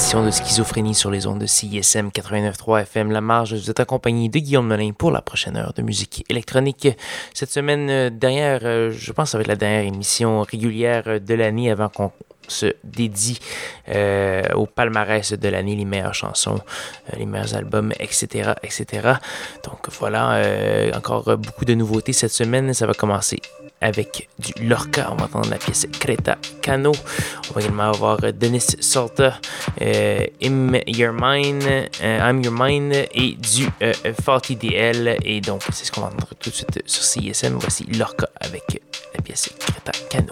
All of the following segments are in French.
de schizophrénie sur les ondes de CISM 89.3 FM La Marge. Vous êtes accompagné de Guillaume Melin pour la prochaine heure de musique électronique. Cette semaine, euh, dernière, euh, je pense que ça va être la dernière émission régulière euh, de l'année avant qu'on se dédie au palmarès de l'année, les meilleures chansons, les meilleurs albums, etc., etc. Donc voilà, encore beaucoup de nouveautés cette semaine. Ça va commencer avec du Lorca. On va entendre la pièce Creta Cano. On va également avoir Denis Salta, euh, I'm Your Mind, euh, I'm Your Mind et du euh, DL. Et donc, c'est ce qu'on va entendre tout de suite sur CSM. Voici Lorca avec la pièce Creta Cano.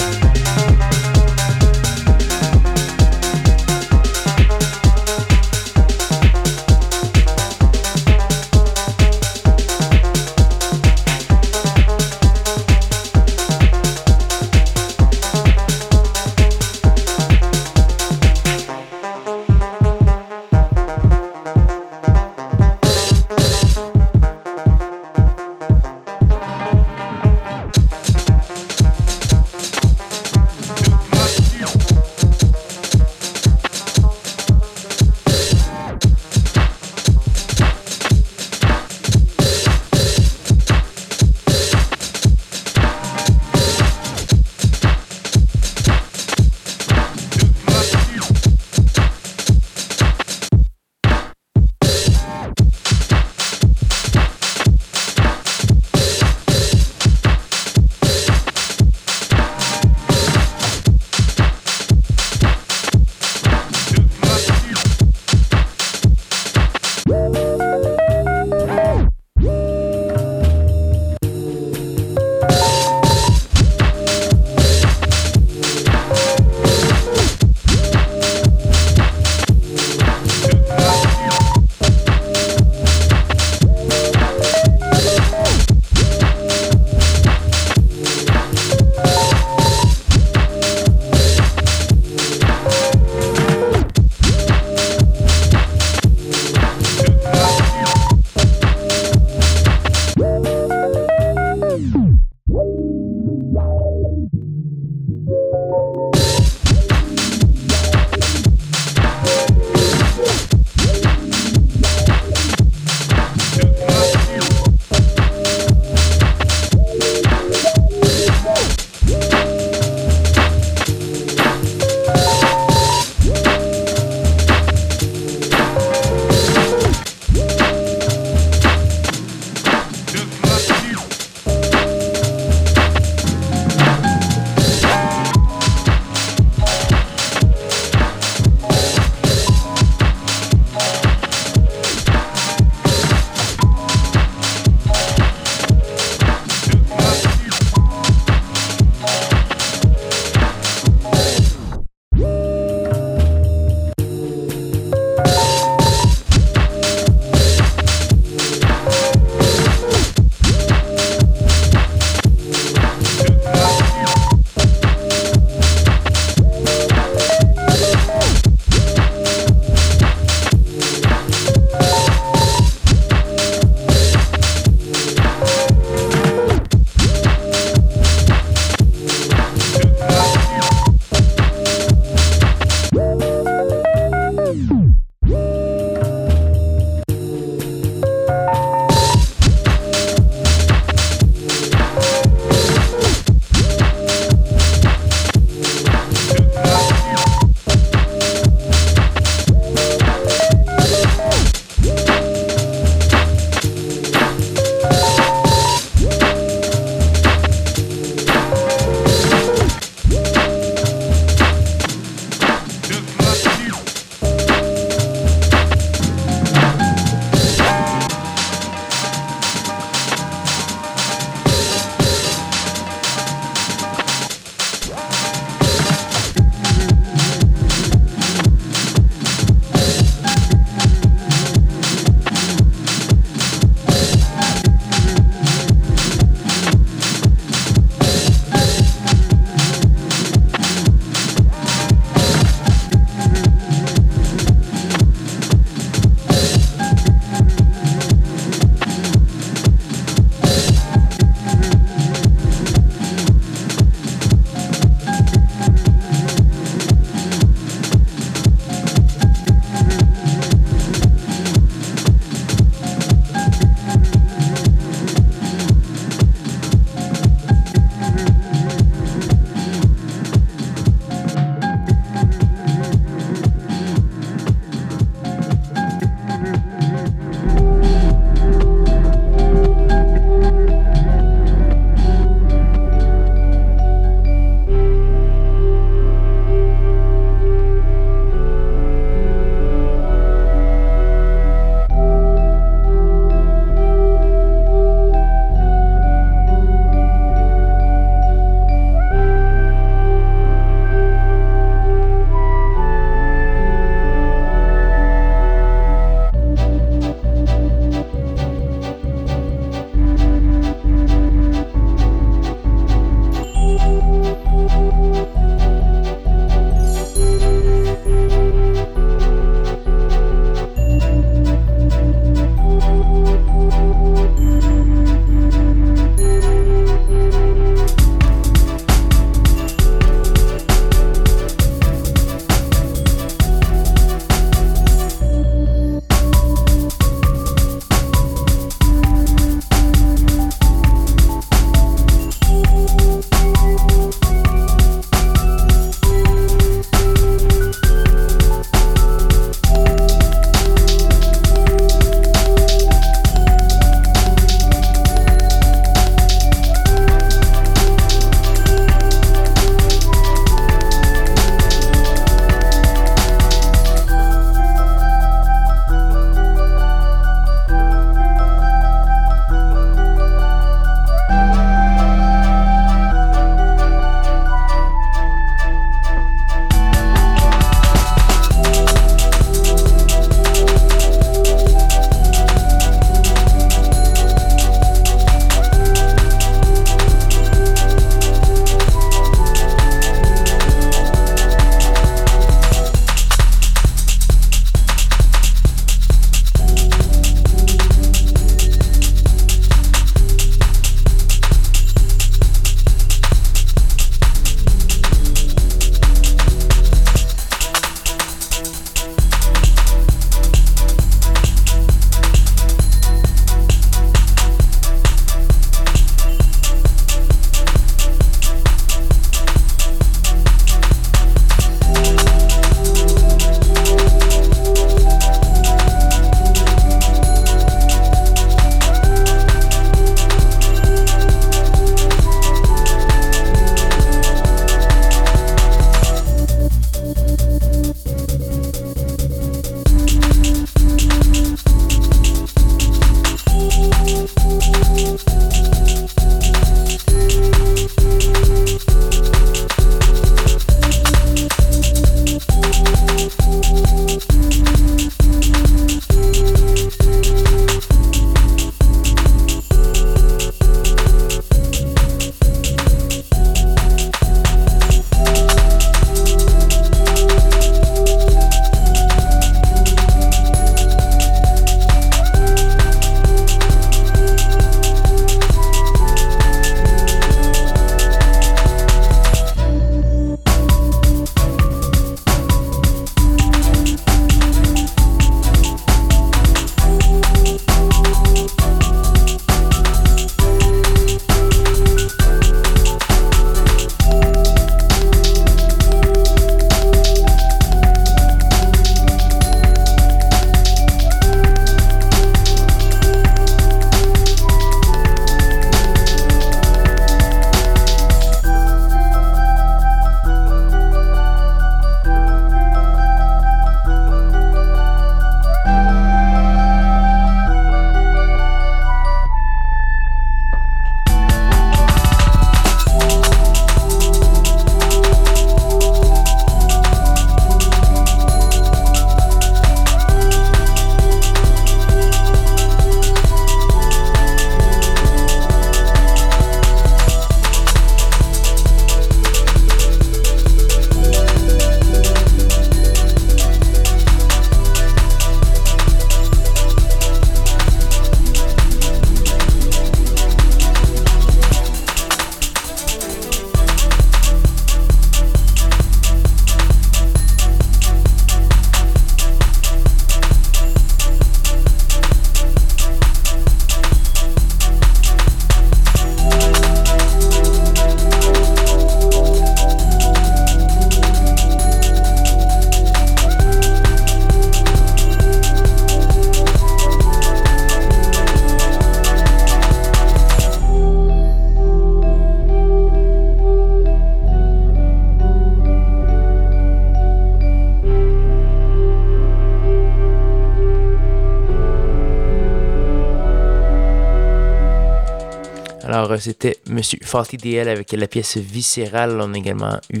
C'était Monsieur Faulty DL avec la pièce Viscérale. On a également eu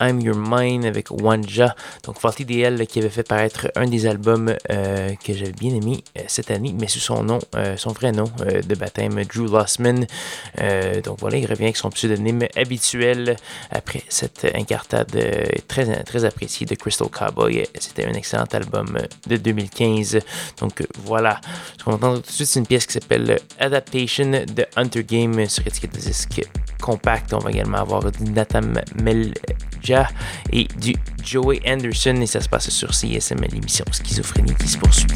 I'm Your Mind avec Wanja. Donc, Faulty DL qui avait fait paraître un des albums que j'avais bien aimé cette année, mais sous son nom, son vrai nom de baptême, Drew Lossman. donc voilà, il revient avec son pseudonyme habituel après cette incartade très, très appréciée de Crystal Cowboy. C'était un excellent album de 2015. Donc voilà, ce qu'on entend tout de suite, c'est une pièce qui s'appelle Adaptation de Hunter Game sur étiquette de disque compact. On va également avoir du Natam Et du Joey Anderson et ça se passe sur CSM, l'émission Schizophrénie qui se poursuit.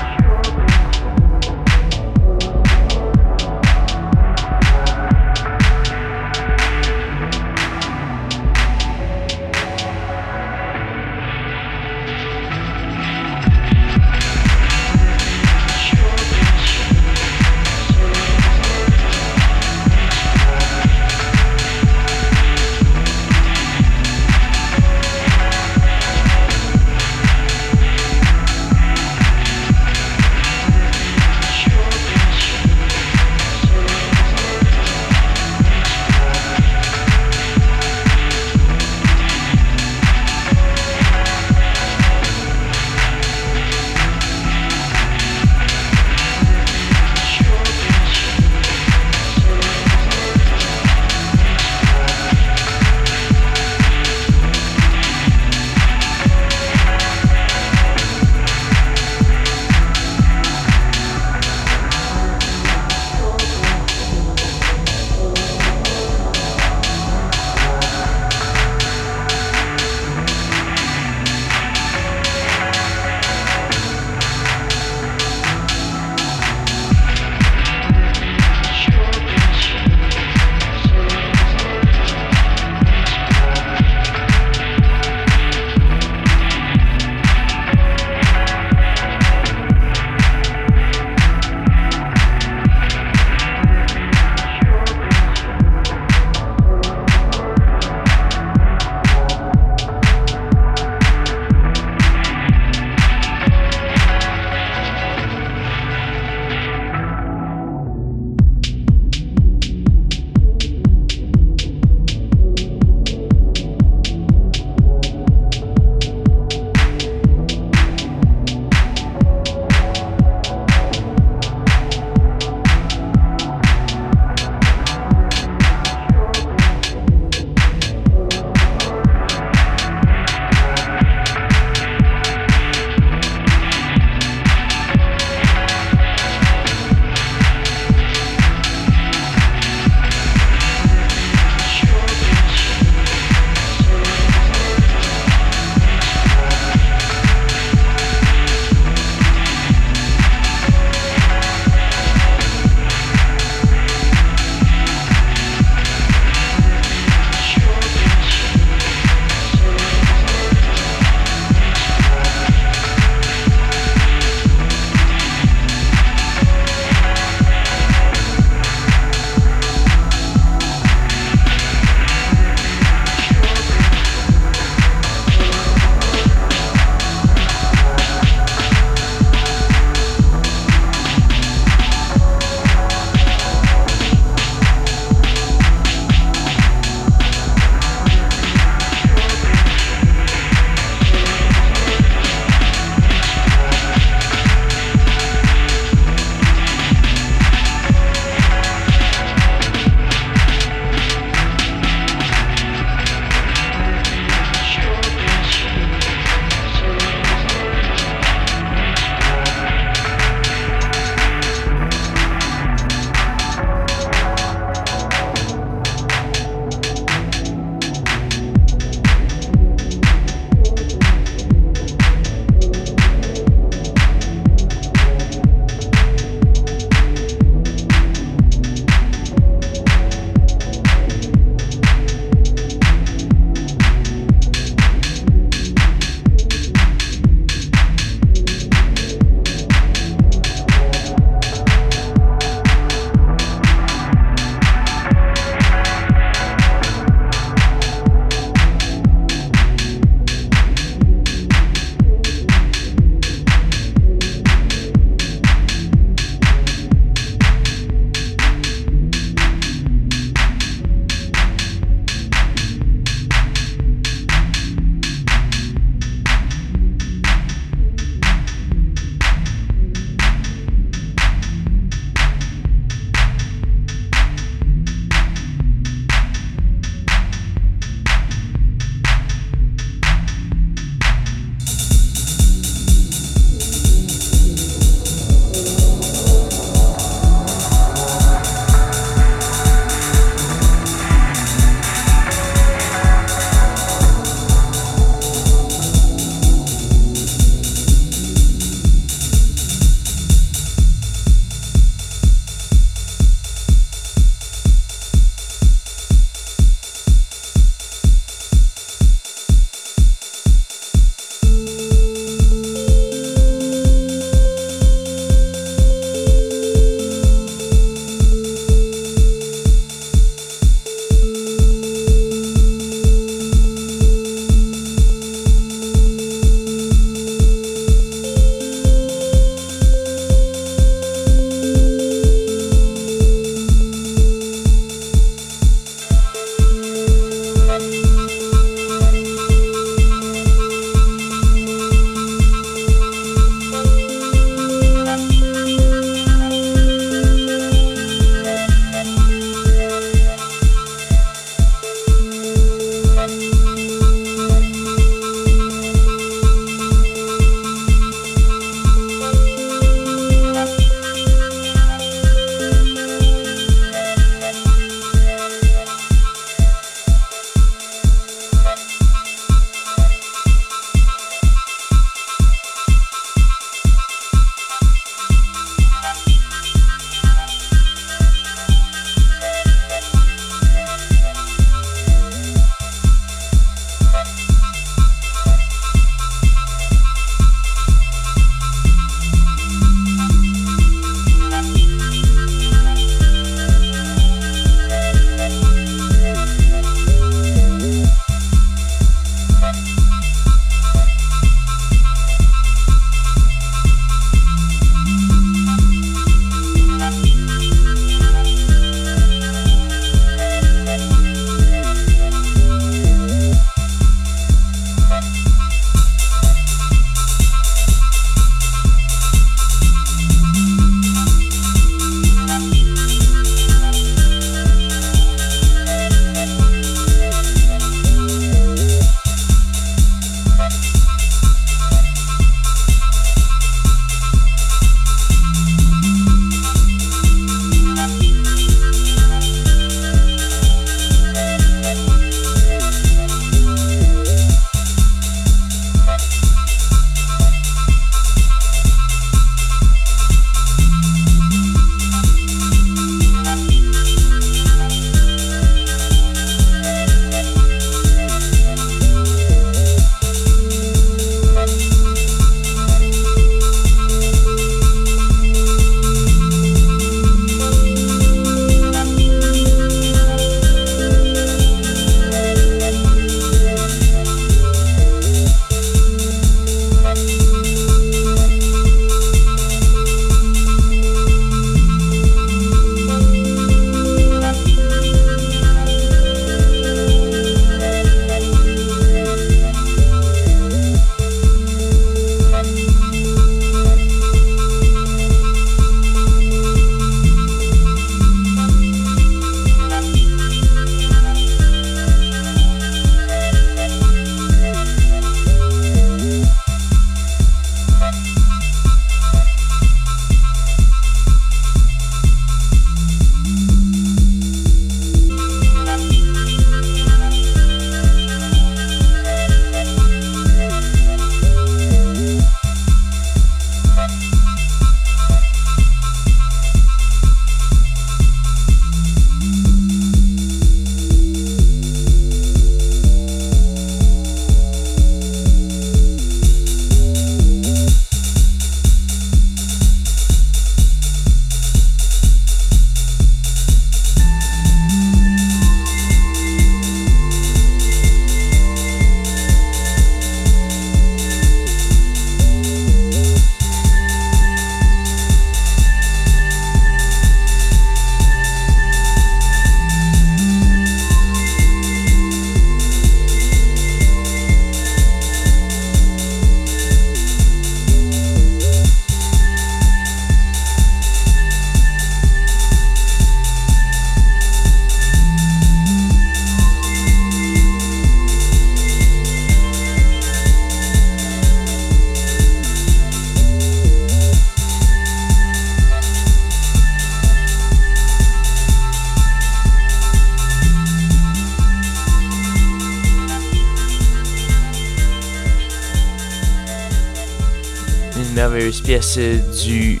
Du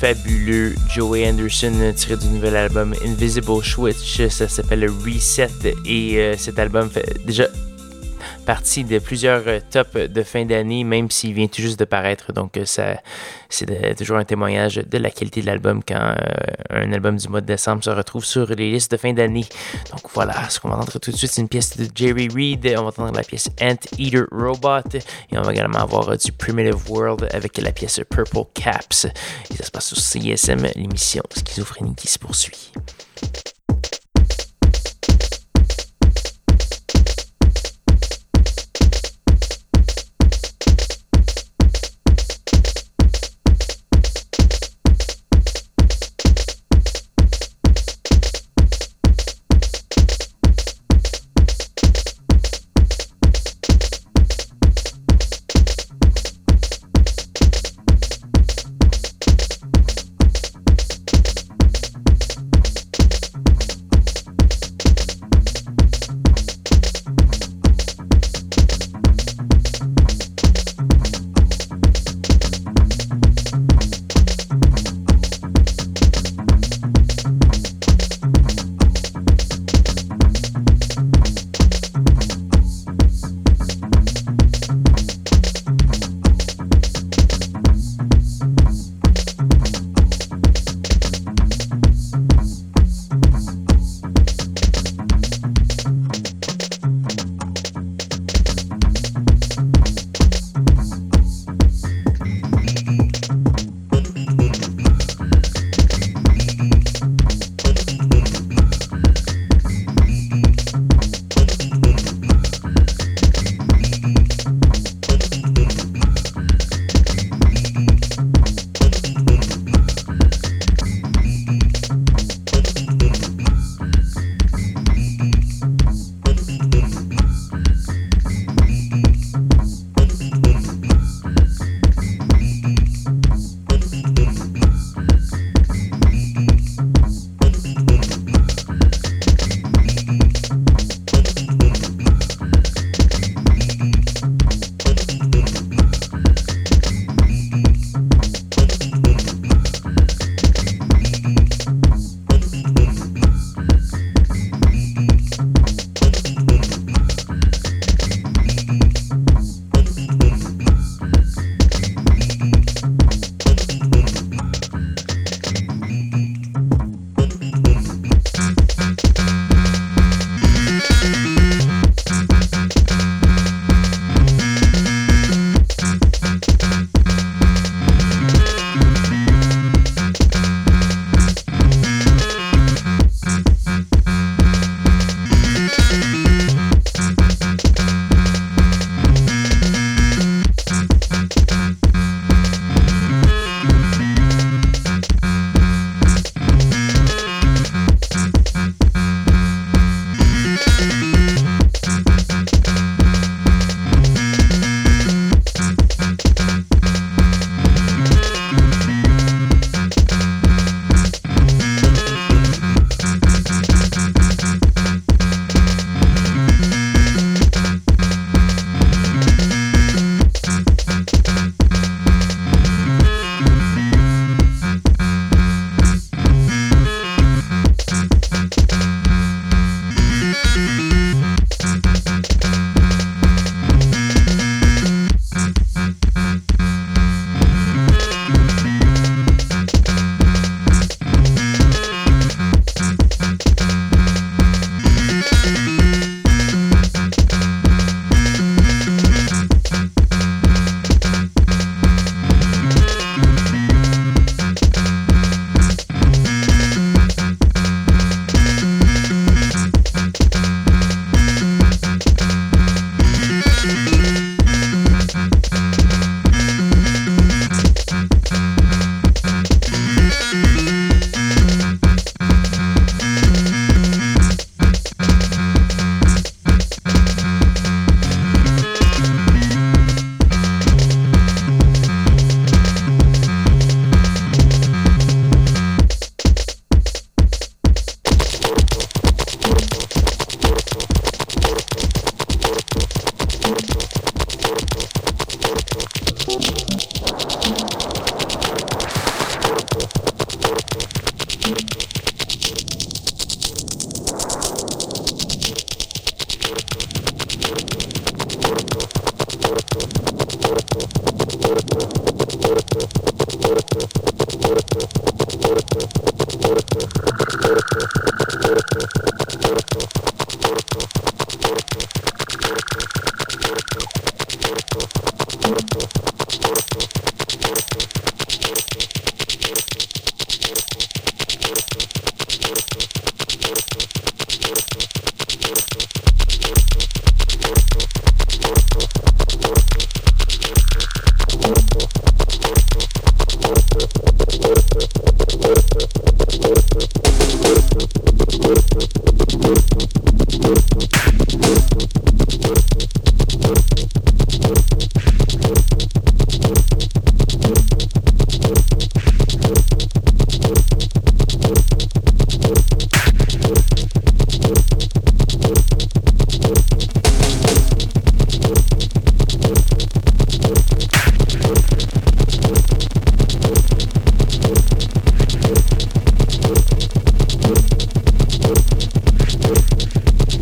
fabuleux Joey Anderson tiré du nouvel album Invisible Switch. Ça s'appelle Reset et euh, cet album fait déjà partie de plusieurs euh, tops de fin d'année, même s'il vient tout juste de paraître. Donc, euh, ça, c'est toujours un témoignage de la qualité de l'album quand euh, un album du mois de décembre se retrouve sur les listes de fin d'année. Donc, voilà, ce qu'on va entendre tout de suite, c'est une pièce de Jerry Reed. On va entendre la pièce Ant Eater Robot. Et on va également avoir du Primitive World avec la pièce Purple Caps. Et ça se passe sur CSM, l'émission Schizophrénie qui se poursuit.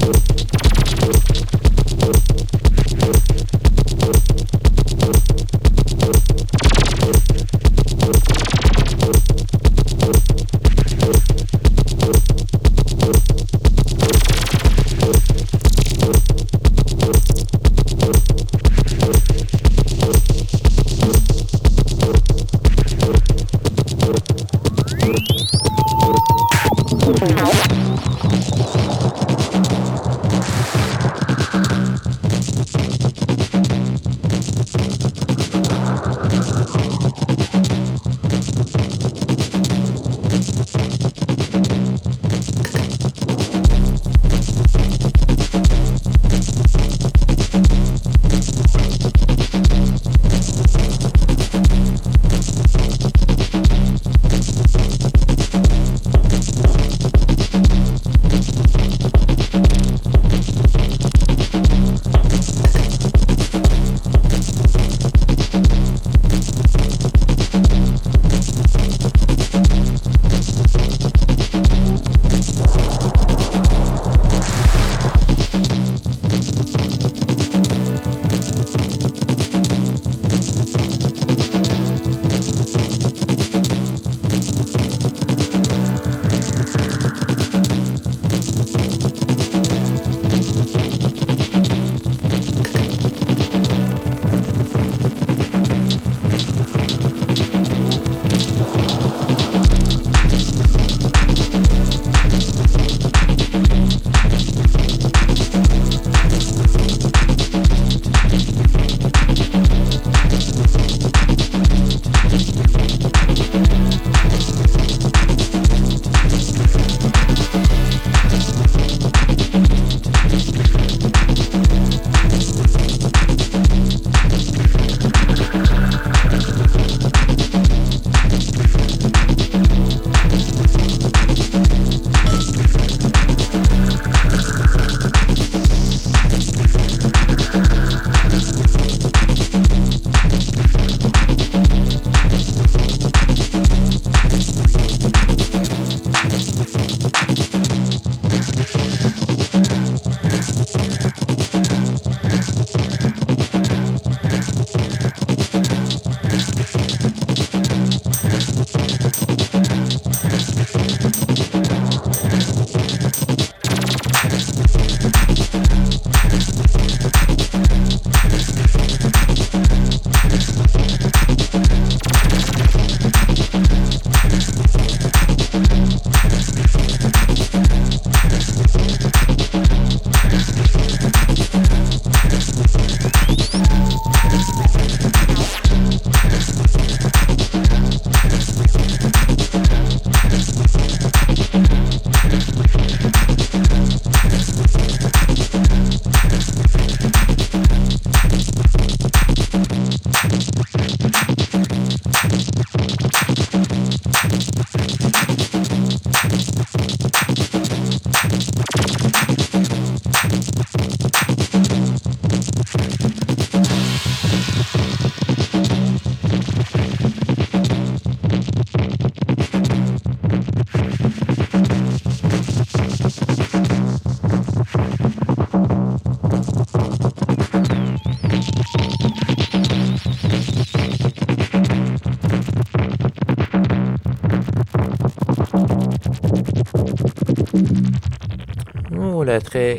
Thank you.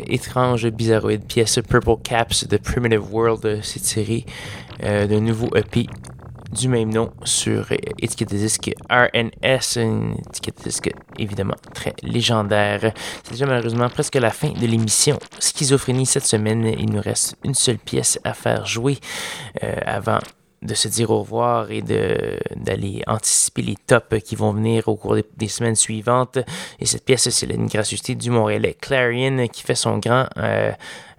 Étrange, bizarroïde pièce Purple Caps de Primitive World, cette série euh, d'un nouveau EP du même nom sur étiquette de disque RNS, une étiquette de disque évidemment très légendaire. C'est déjà malheureusement presque la fin de l'émission Schizophrénie cette semaine. Il nous reste une seule pièce à faire jouer euh, avant de se dire au revoir et d'aller anticiper les tops qui vont venir au cours des, semaines suivantes. Et cette pièce, c'est une gracieuseté du Montréalais Clarion qui fait son grand euh,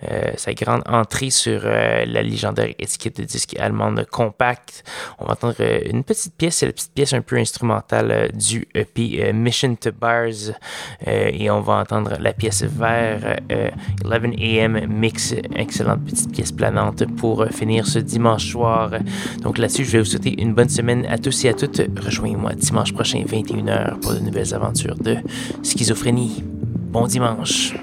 euh, sa grande entrée sur euh, la légendaire étiquette de disque allemande Compact. On va entendre euh, une petite pièce, c'est la petite pièce un peu instrumentale du EP Mission to Bars. et on va entendre la pièce vers 11 AM Mix, excellente petite pièce planante pour finir ce dimanche soir. Donc là-dessus, je vais vous souhaiter une bonne semaine à tous et à toutes. Rejoignez-moi dimanche prochain, 21h, pour de nouvelles aventures de schizophrénie. Bon dimanche.